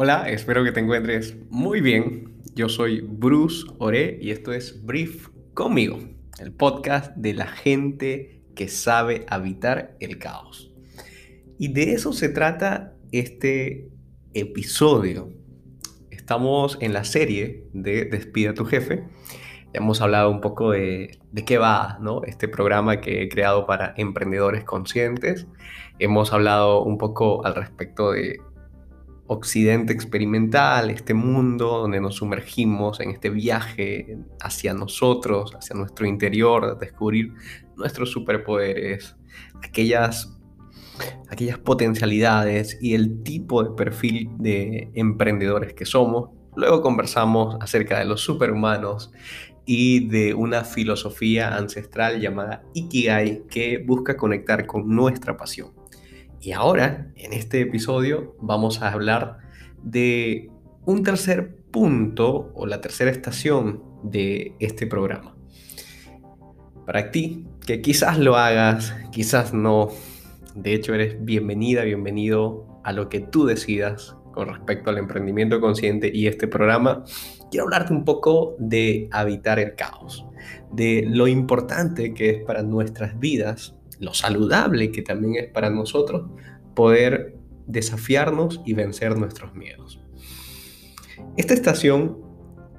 Hola, espero que te encuentres muy bien. Yo soy Bruce Ore y esto es Brief conmigo, el podcast de la gente que sabe habitar el caos. Y de eso se trata este episodio. Estamos en la serie de Despide a tu jefe. Hemos hablado un poco de, de qué va ¿no? este programa que he creado para emprendedores conscientes. Hemos hablado un poco al respecto de occidente experimental, este mundo donde nos sumergimos en este viaje hacia nosotros, hacia nuestro interior, descubrir nuestros superpoderes, aquellas, aquellas potencialidades y el tipo de perfil de emprendedores que somos. Luego conversamos acerca de los superhumanos y de una filosofía ancestral llamada Ikigai que busca conectar con nuestra pasión. Y ahora, en este episodio, vamos a hablar de un tercer punto o la tercera estación de este programa. Para ti, que quizás lo hagas, quizás no, de hecho eres bienvenida, bienvenido a lo que tú decidas con respecto al emprendimiento consciente y este programa, quiero hablarte un poco de habitar el caos, de lo importante que es para nuestras vidas lo saludable que también es para nosotros poder desafiarnos y vencer nuestros miedos. Esta estación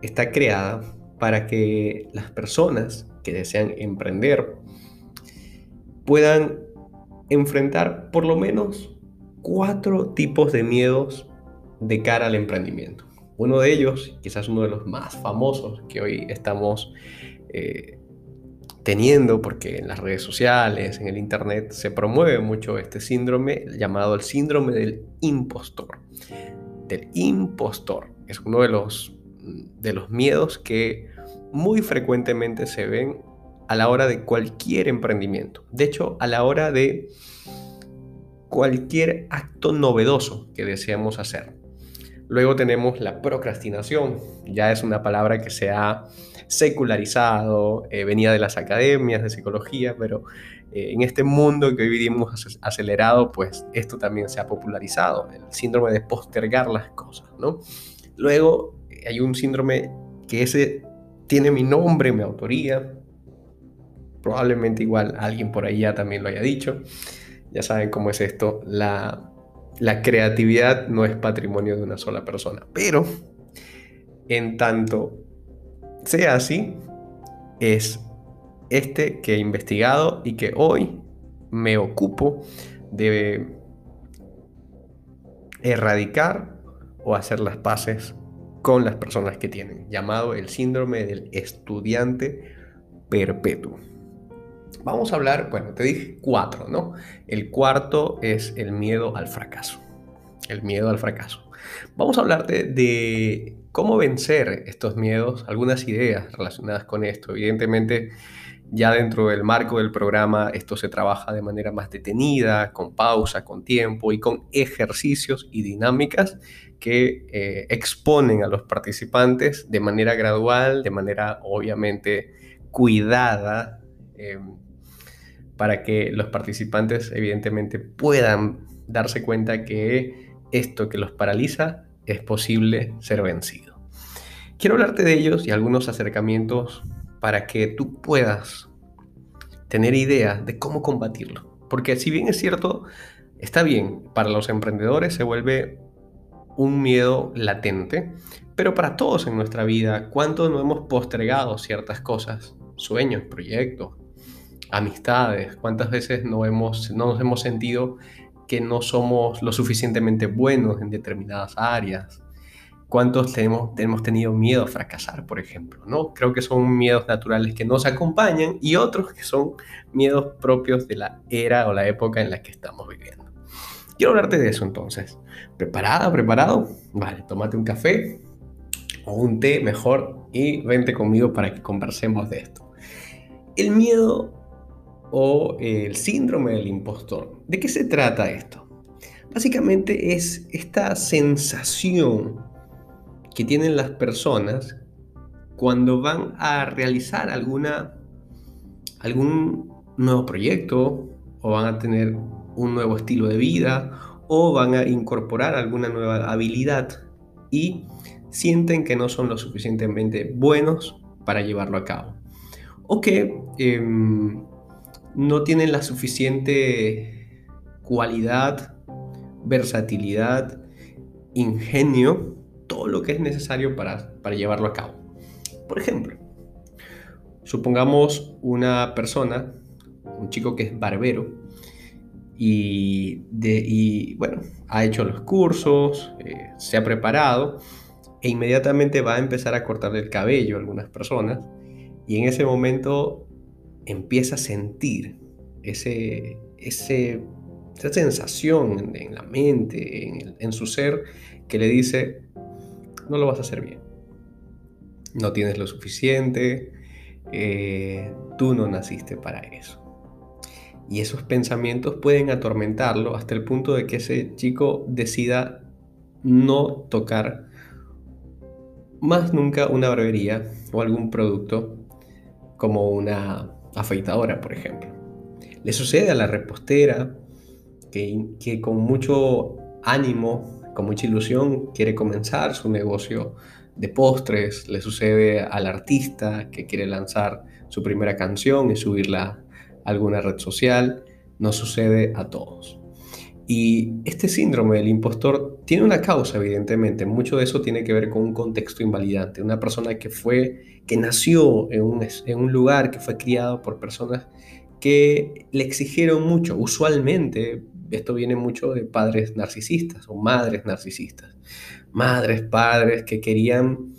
está creada para que las personas que desean emprender puedan enfrentar por lo menos cuatro tipos de miedos de cara al emprendimiento. Uno de ellos, quizás uno de los más famosos que hoy estamos eh, teniendo, porque en las redes sociales, en el Internet, se promueve mucho este síndrome llamado el síndrome del impostor. Del impostor. Es uno de los, de los miedos que muy frecuentemente se ven a la hora de cualquier emprendimiento. De hecho, a la hora de cualquier acto novedoso que deseamos hacer. Luego tenemos la procrastinación. Ya es una palabra que se ha secularizado, eh, venía de las academias de psicología, pero eh, en este mundo que hoy vivimos acelerado, pues esto también se ha popularizado, el síndrome de postergar las cosas, ¿no? Luego eh, hay un síndrome que ese tiene mi nombre, mi autoría, probablemente igual alguien por ahí ya también lo haya dicho, ya saben cómo es esto, la, la creatividad no es patrimonio de una sola persona, pero en tanto sea así, es este que he investigado y que hoy me ocupo de erradicar o hacer las paces con las personas que tienen, llamado el síndrome del estudiante perpetuo. Vamos a hablar, bueno, te dije cuatro, ¿no? El cuarto es el miedo al fracaso. El miedo al fracaso. Vamos a hablar de cómo vencer estos miedos, algunas ideas relacionadas con esto. Evidentemente, ya dentro del marco del programa, esto se trabaja de manera más detenida, con pausa, con tiempo y con ejercicios y dinámicas que eh, exponen a los participantes de manera gradual, de manera obviamente cuidada, em, para que los participantes evidentemente puedan darse cuenta que esto que los paraliza es posible ser vencido. Quiero hablarte de ellos y algunos acercamientos para que tú puedas tener idea de cómo combatirlo. Porque si bien es cierto, está bien, para los emprendedores se vuelve un miedo latente, pero para todos en nuestra vida, ¿cuánto no hemos postergado ciertas cosas? Sueños, proyectos, amistades, ¿cuántas veces no, hemos, no nos hemos sentido que no somos lo suficientemente buenos en determinadas áreas. ¿Cuántos tenemos, tenemos tenido miedo a fracasar, por ejemplo? ¿no? Creo que son miedos naturales que nos acompañan y otros que son miedos propios de la era o la época en la que estamos viviendo. Quiero hablarte de eso entonces. ¿Preparada? ¿Preparado? Vale, tómate un café o un té mejor y vente conmigo para que conversemos de esto. El miedo o el síndrome del impostor. ¿De qué se trata esto? Básicamente es esta sensación que tienen las personas cuando van a realizar algún nuevo proyecto o van a tener un nuevo estilo de vida o van a incorporar alguna nueva habilidad y sienten que no son lo suficientemente buenos para llevarlo a cabo. O que em, no tienen la suficiente cualidad, versatilidad, ingenio, todo lo que es necesario para, para llevarlo a cabo. Por ejemplo, supongamos una persona, un chico que es barbero, y, bueno, ha hecho los cursos, eh, se ha preparado e inmediatamente va a empezar a cortarle el cabello a algunas personas y en ese momento empieza a sentir ese, ese, esa sensación en, la mente, en, su ser, que le dice, no lo vas a hacer bien, no tienes lo suficiente, eh, tú no naciste para eso. Y esos pensamientos pueden atormentarlo hasta el punto de que ese chico decida no tocar más nunca una barbería o algún producto como una afeitadora, por ejemplo. Le sucede a la repostera que, que con mucho ánimo, con mucha ilusión, quiere comenzar su negocio de postres. Le sucede al artista que quiere lanzar su primera canción y subirla alguna red social, nos sucede a todos. Y este síndrome del impostor tiene una causa, evidentemente. Mucho de eso tiene que ver con un contexto invalidante. Una persona que fue, que nació en un, en un lugar, que fue criado por personas que le exigieron mucho. Usualmente, esto viene mucho de padres narcisistas o madres narcisistas. Madres, padres que querían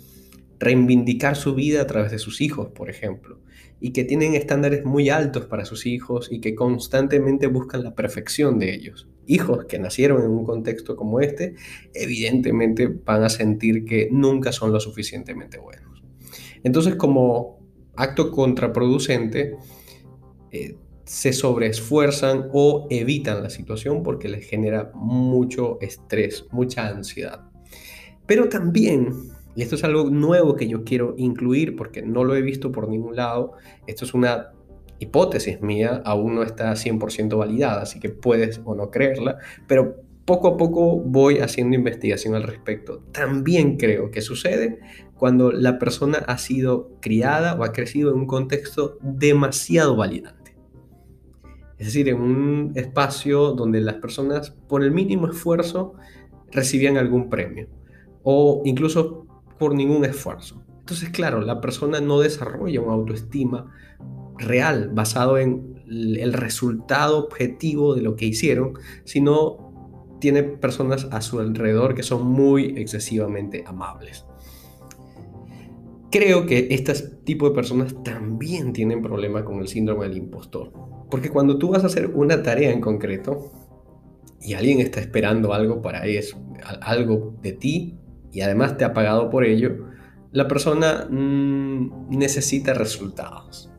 reivindicar su vida a través de sus hijos, por ejemplo y que tienen estándares muy altos para sus hijos y que constantemente buscan la perfección de ellos. Hijos que nacieron en un contexto como este, evidentemente van a sentir que nunca son lo suficientemente buenos. Entonces, como acto contraproducente, eh, se sobreesfuerzan o evitan la situación porque les genera mucho estrés, mucha ansiedad. Pero también y esto es algo nuevo que yo quiero incluir porque no lo he visto por ningún lado. Esto es una hipótesis mía, aún no está 100% validada, así que puedes o no creerla, pero poco a poco voy haciendo investigación al respecto. También creo que sucede cuando la persona ha sido criada o ha crecido en un contexto demasiado validante. Es decir, en un espacio donde las personas por el mínimo esfuerzo recibían algún premio o incluso por ningún esfuerzo. Entonces, claro, la persona no desarrolla una autoestima real basado en el resultado objetivo de lo que hicieron, sino tiene personas a su alrededor que son muy excesivamente amables. Creo que este tipo de personas también tienen problema con el síndrome del impostor. Porque cuando tú vas a hacer una tarea en concreto y alguien está esperando algo para eso, algo de ti, y además te ha pagado por ello, la persona mm, necesita resultados.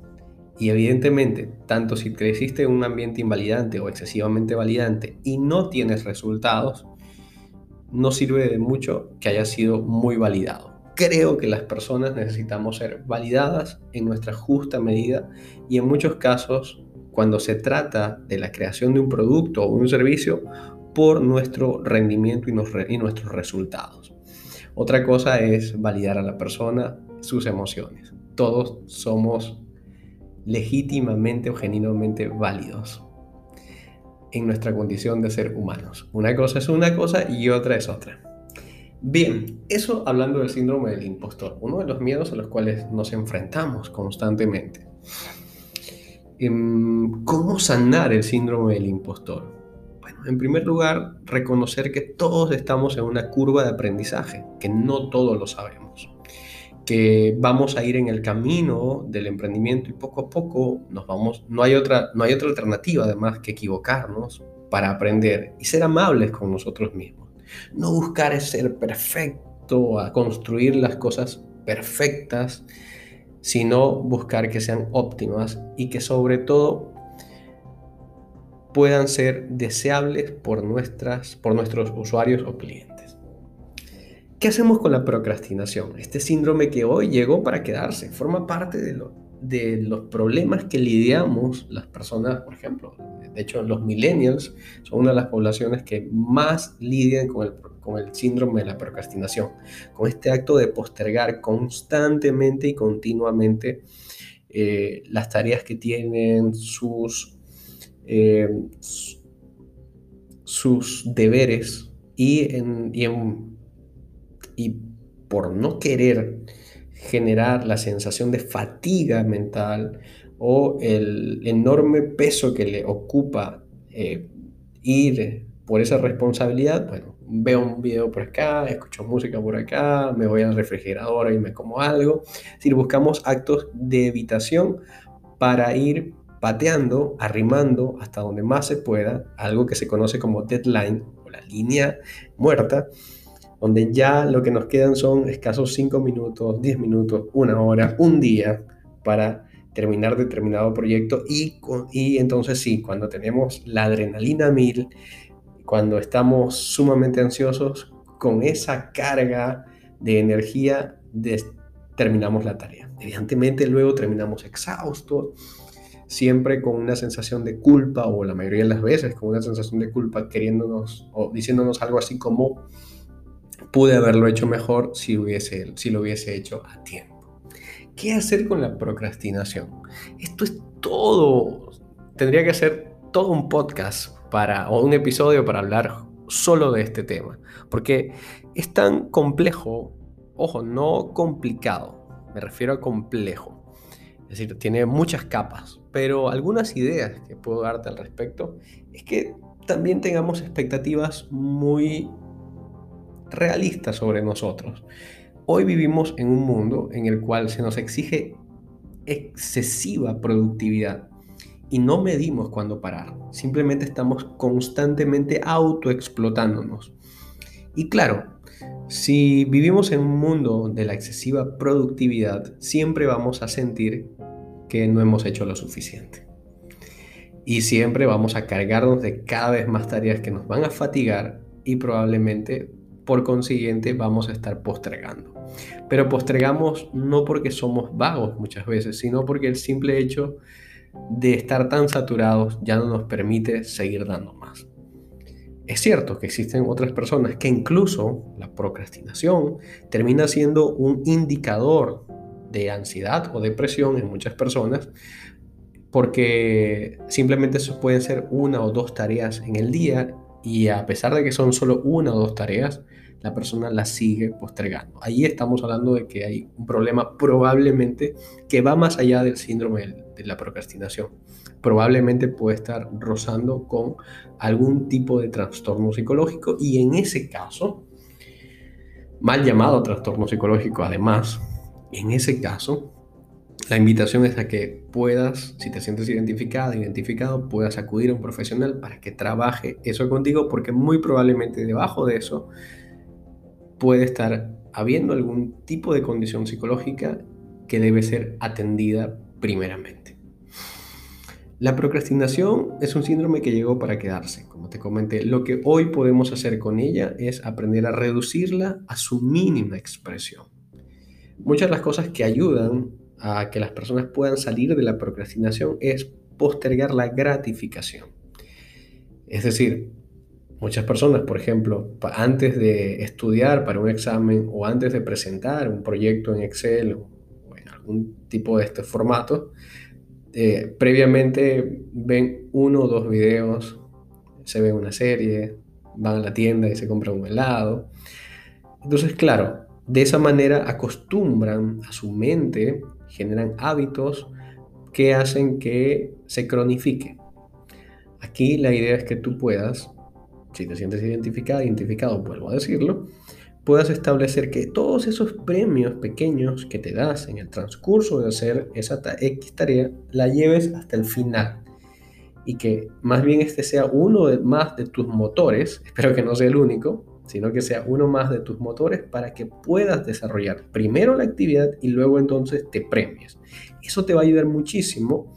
Y evidentemente, tanto si creciste en un ambiente invalidante o excesivamente validante y no tienes resultados, no sirve de mucho que haya sido muy validado. Creo que las personas necesitamos ser validadas en nuestra justa medida y en muchos casos, cuando se trata de la creación de un producto o un servicio, por nuestro rendimiento y nuestros resultados. Otra cosa es validar a la persona, sus emociones. Todos somos legítimamente o genuinamente válidos en nuestra condición de ser humanos. Una cosa es una cosa y otra es otra. Bien, eso hablando del síndrome del impostor, uno de los miedos a los cuales nos enfrentamos constantemente. Em, ¿Cómo sanar el síndrome del impostor? en primer lugar, reconocer que todos estamos en una curva de aprendizaje, que no todos lo sabemos, que vamos a ir en el camino del emprendimiento y poco a poco nos vamos, no hay otra, no hay otra alternativa además que equivocarnos para aprender y ser amables con nosotros mismos. No buscar ser perfecto, a construir las cosas perfectas, sino buscar que sean óptimas y que sobre todo puedan ser deseables por, nuestras, por nuestros usuarios o clientes. ¿Qué hacemos con la procrastinación? Este síndrome que hoy llegó para quedarse, forma parte de, los problemas que lidiamos las personas, por ejemplo, de hecho los millennials son una de las poblaciones que más lidian con el, síndrome de la procrastinación, con este acto de postergar constantemente y continuamente eh, las tareas que tienen, sus, eh, sus deberes y, en, por no querer generar la sensación de fatiga mental o el enorme peso que le ocupa eh, ir por esa responsabilidad, bueno, veo un video por acá, escucho música por acá, me voy al refrigerador y me como algo. Decir, buscamos actos de evitación para ir pateando, arrimando hasta donde más se pueda, algo que se conoce como deadline o la línea muerta, donde ya lo que nos quedan son escasos 5 minutos, 10 minutos, una hora, un día para terminar determinado proyecto y, y entonces sí, cuando tenemos la adrenalina mil, cuando estamos sumamente ansiosos, con esa carga de energía terminamos la tarea. Evidentemente luego terminamos exhaustos, siempre con una sensación de culpa o la mayoría de las veces con una sensación de culpa queriéndonos o diciéndonos algo así como pude haberlo hecho mejor si, lo hubiese hecho a tiempo. ¿Qué hacer con la procrastinación? Esto es todo. Tendría que ser todo un podcast para, o un episodio para hablar solo de este tema. Porque es tan complejo, ojo, no complicado, me refiero a complejo. Es decir, tiene muchas capas, pero algunas ideas que puedo darte al respecto es que también tengamos expectativas muy realista sobre nosotros. Hoy vivimos en un mundo en el cual se nos exige excesiva productividad y no medimos cuándo parar. Simplemente estamos constantemente autoexplotándonos. Y claro, si vivimos en un mundo de la excesiva productividad, siempre vamos a sentir que no hemos hecho lo suficiente. Y siempre vamos a cargarnos de cada vez más tareas que nos van a fatigar y probablemente por consiguiente vamos a estar postergando. Pero postergamos no porque somos vagos muchas veces, sino porque el simple hecho de estar tan saturados ya no nos permite seguir dando más. Es cierto que existen otras personas que incluso la procrastinación termina siendo un indicador de ansiedad o depresión en muchas personas porque simplemente pueden ser una o dos tareas en el día y a pesar de que son solo una o dos tareas, la persona la sigue postergando. Ahí estamos hablando de que hay un problema probablemente que va más allá del síndrome de la procrastinación. Probablemente puede estar rozando con algún tipo de trastorno psicológico y en ese caso, mal llamado trastorno psicológico además, en ese caso, la invitación es a que puedas, si te sientes identificada, identificado, puedas acudir a un profesional para que trabaje eso contigo, porque muy probablemente debajo de eso puede estar habiendo algún tipo de condición psicológica que debe ser atendida primeramente. La procrastinación es un síndrome que llegó para quedarse, como te comenté. Lo que hoy podemos hacer con ella es aprender a reducirla a su mínima expresión. Muchas de las cosas que ayudan a que las personas puedan salir de la procrastinación es postergar la gratificación. Es decir, Muchas personas, por ejemplo, antes de estudiar para un examen o antes de presentar un proyecto en Excel o en algún tipo de este formato, eh, previamente ven uno o dos videos, se ven una serie, van a la tienda y se compran un helado. Entonces, claro, de esa manera acostumbran a su mente, generan hábitos que hacen que se cronifique. Aquí la idea es que tú puedas si te sientes identificado, identificado, vuelvo a decirlo, puedas establecer que todos esos premios pequeños que te das en el transcurso de hacer esa X tarea, la lleves hasta el final. Y que más bien este sea uno de, más de tus motores, espero que no sea el único, sino que sea uno más de tus motores para que puedas desarrollar primero la actividad y luego entonces te premies. Eso te va a ayudar muchísimo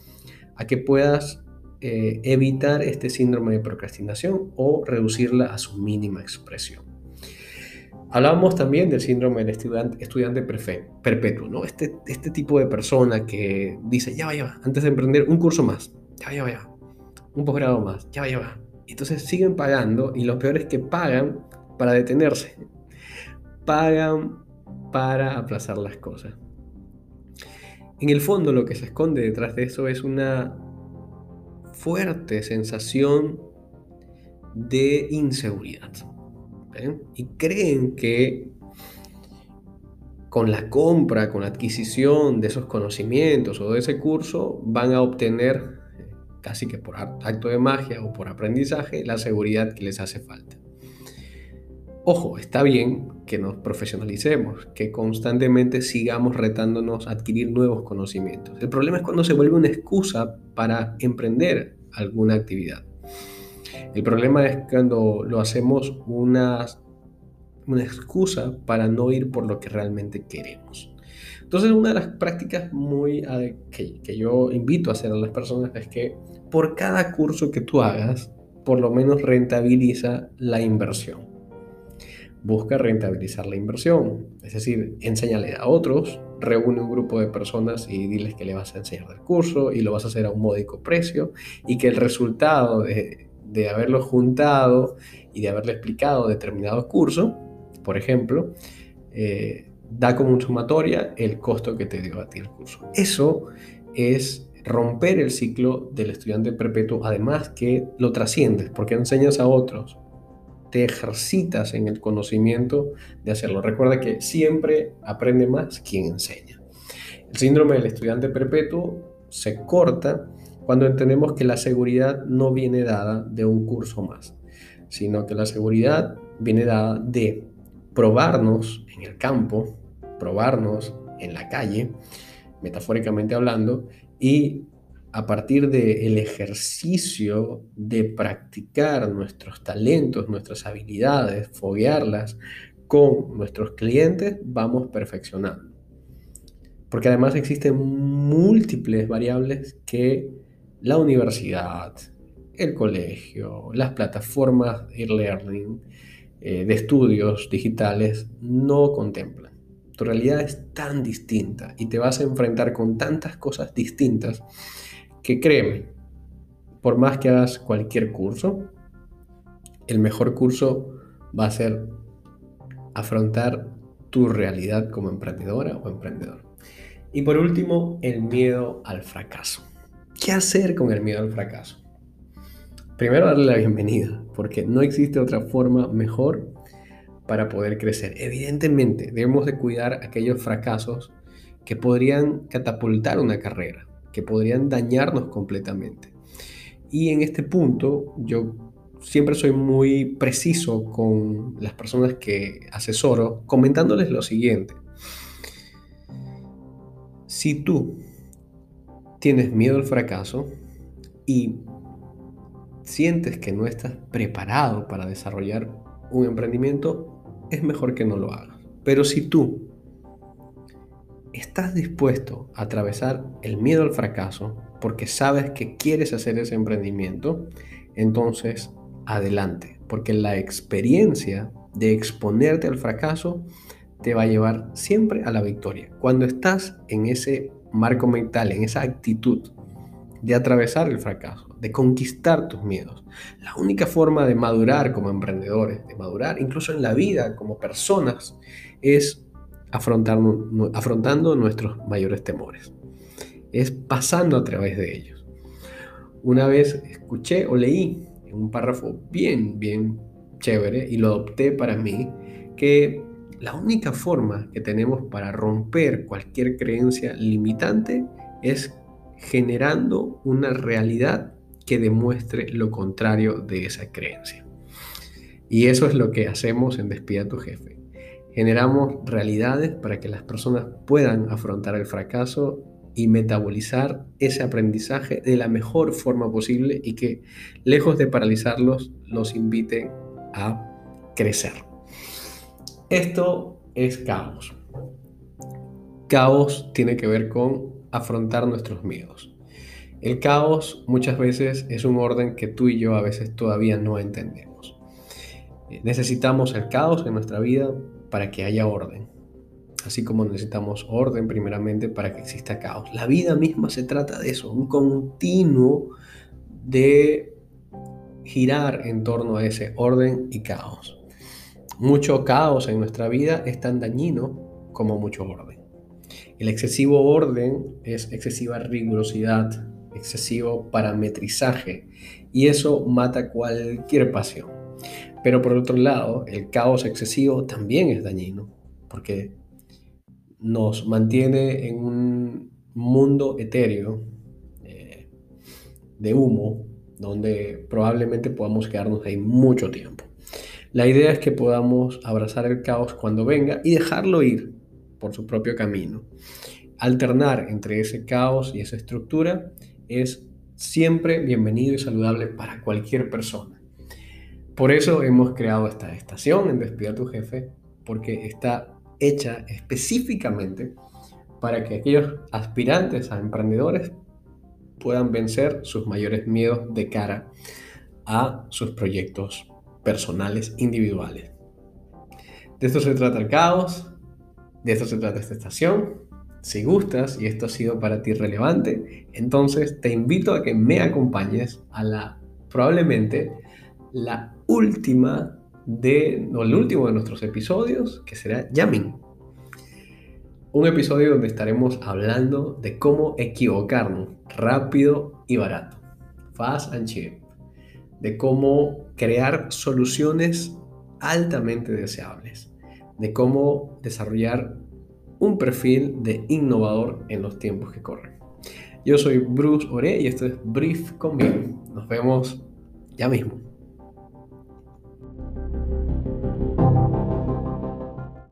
a que puedas eh, evitar este síndrome de procrastinación o reducirla a su mínima expresión. Hablábamos también del síndrome del estudiante, estudiante perpetuo, ¿no? Este, este tipo de persona que dice, ya va, ya va, antes de emprender un curso más, ya va, ya va, ya va, un posgrado más, ya va, ya va. Entonces siguen pagando y lo peor es que pagan para detenerse, pagan para aplazar las cosas. En el fondo lo que se esconde detrás de eso es una fuerte sensación de inseguridad. Y creen que con la compra, con la adquisición de esos conocimientos o de ese curso, van a obtener, casi que por acto de magia o por aprendizaje, la seguridad que les hace falta. Ojo, está bien que nos profesionalicemos, que constantemente sigamos retándonos a adquirir nuevos conocimientos. El problema es cuando se vuelve una excusa para emprender alguna actividad. El problema es cuando lo hacemos una, excusa para no ir por lo que realmente queremos. Entonces, una de las prácticas muy que, que yo invito a hacer a las personas es que por cada curso que tú hagas, por lo menos rentabiliza la inversión busca rentabilizar la inversión. Es decir, enséñale a otros, reúne un grupo de personas y diles que le vas a enseñar del curso y lo vas a hacer a un módico precio y que el resultado de, haberlo juntado y de haberle explicado determinado curso, por ejemplo, eh, da como sumatoria el costo que te dio a ti el curso. Eso es romper el ciclo del estudiante perpetuo, además que lo trasciendes porque enseñas a otros te ejercitas en el conocimiento de hacerlo. Recuerda que siempre aprende más quien enseña. El síndrome del estudiante perpetuo se corta cuando entendemos que la seguridad no viene dada de un curso más, sino que la seguridad viene dada de probarnos en el campo, probarnos en la calle, metafóricamente hablando, y a partir del ejercicio de practicar nuestros talentos, nuestras habilidades, foguearlas con nuestros clientes, vamos perfeccionando. Porque además existen múltiples variables que la universidad, el colegio, las plataformas e-learning eh, de estudios digitales no contemplan. Tu realidad es tan distinta y te vas a enfrentar con tantas cosas distintas que créeme, por más que hagas cualquier curso, el mejor curso va a ser afrontar tu realidad como emprendedora o emprendedor. Y por último, el miedo al fracaso. ¿Qué hacer con el miedo al fracaso? Primero darle la bienvenida, porque no existe otra forma mejor para poder crecer. Evidentemente, debemos de cuidar aquellos fracasos que podrían catapultar una carrera, que podrían dañarnos completamente. Y en este punto yo siempre soy muy preciso con las personas que asesoro, comentándoles lo siguiente. Si tú tienes miedo al fracaso y sientes que no estás preparado para desarrollar un emprendimiento, es mejor que no lo hagas. Pero si tú estás dispuesto a atravesar el miedo al fracaso porque sabes que quieres hacer ese emprendimiento, entonces adelante, porque la experiencia de exponerte al fracaso te va a llevar siempre a la victoria. Cuando estás en ese marco mental, en esa actitud de atravesar el fracaso, de conquistar tus miedos, la única forma de madurar como emprendedores, de madurar incluso en la vida como personas, es afrontando nuestros mayores temores. Es pasando a través de ellos. Una vez escuché o leí un párrafo bien, bien chévere y lo adopté para mí, que la única forma que tenemos para romper cualquier creencia limitante es generando una realidad que demuestre lo contrario de esa creencia. Y eso es lo que hacemos en Despida tu jefe Generamos realidades para que las personas puedan afrontar el fracaso y metabolizar ese aprendizaje de la mejor forma posible y que, lejos de paralizarlos, los invite a crecer. Esto es caos. Caos tiene que ver con afrontar nuestros miedos. El caos muchas veces es un orden que tú y yo a veces todavía no entendemos. Necesitamos el caos en nuestra vida para que haya orden. Así como necesitamos orden primeramente para que exista caos. La vida misma se trata de eso, un continuo de girar en torno a ese orden y caos. Mucho caos en nuestra vida es tan dañino como mucho orden. El excesivo orden es excesiva rigurosidad, excesivo parametrizaje y eso mata cualquier pasión. Pero por otro lado, el caos excesivo también es dañino porque nos mantiene en un mundo etéreo eh, de humo donde probablemente podamos quedarnos ahí mucho tiempo. La idea es que podamos abrazar el caos cuando venga y dejarlo ir por su propio camino. Alternar entre ese caos y esa estructura es siempre bienvenido y saludable para cualquier persona. Por eso hemos creado esta estación en Despida tu jefe, porque está hecha específicamente para que aquellos aspirantes a emprendedores puedan vencer sus mayores miedos de cara a sus proyectos personales individuales. De esto se trata el caos, de esto se trata esta estación. Si gustas y esto ha sido para ti relevante, entonces te invito a que me acompañes a la probablemente la última de, no, el último de nuestros episodios, que será Yamin. Un episodio donde estaremos hablando de cómo equivocarnos rápido y barato. Fast and cheap. De cómo crear soluciones altamente deseables. De cómo desarrollar un perfil de innovador en los tiempos que corren. Yo soy Bruce Ore y esto es Brief conmigo. Nos vemos ya mismo.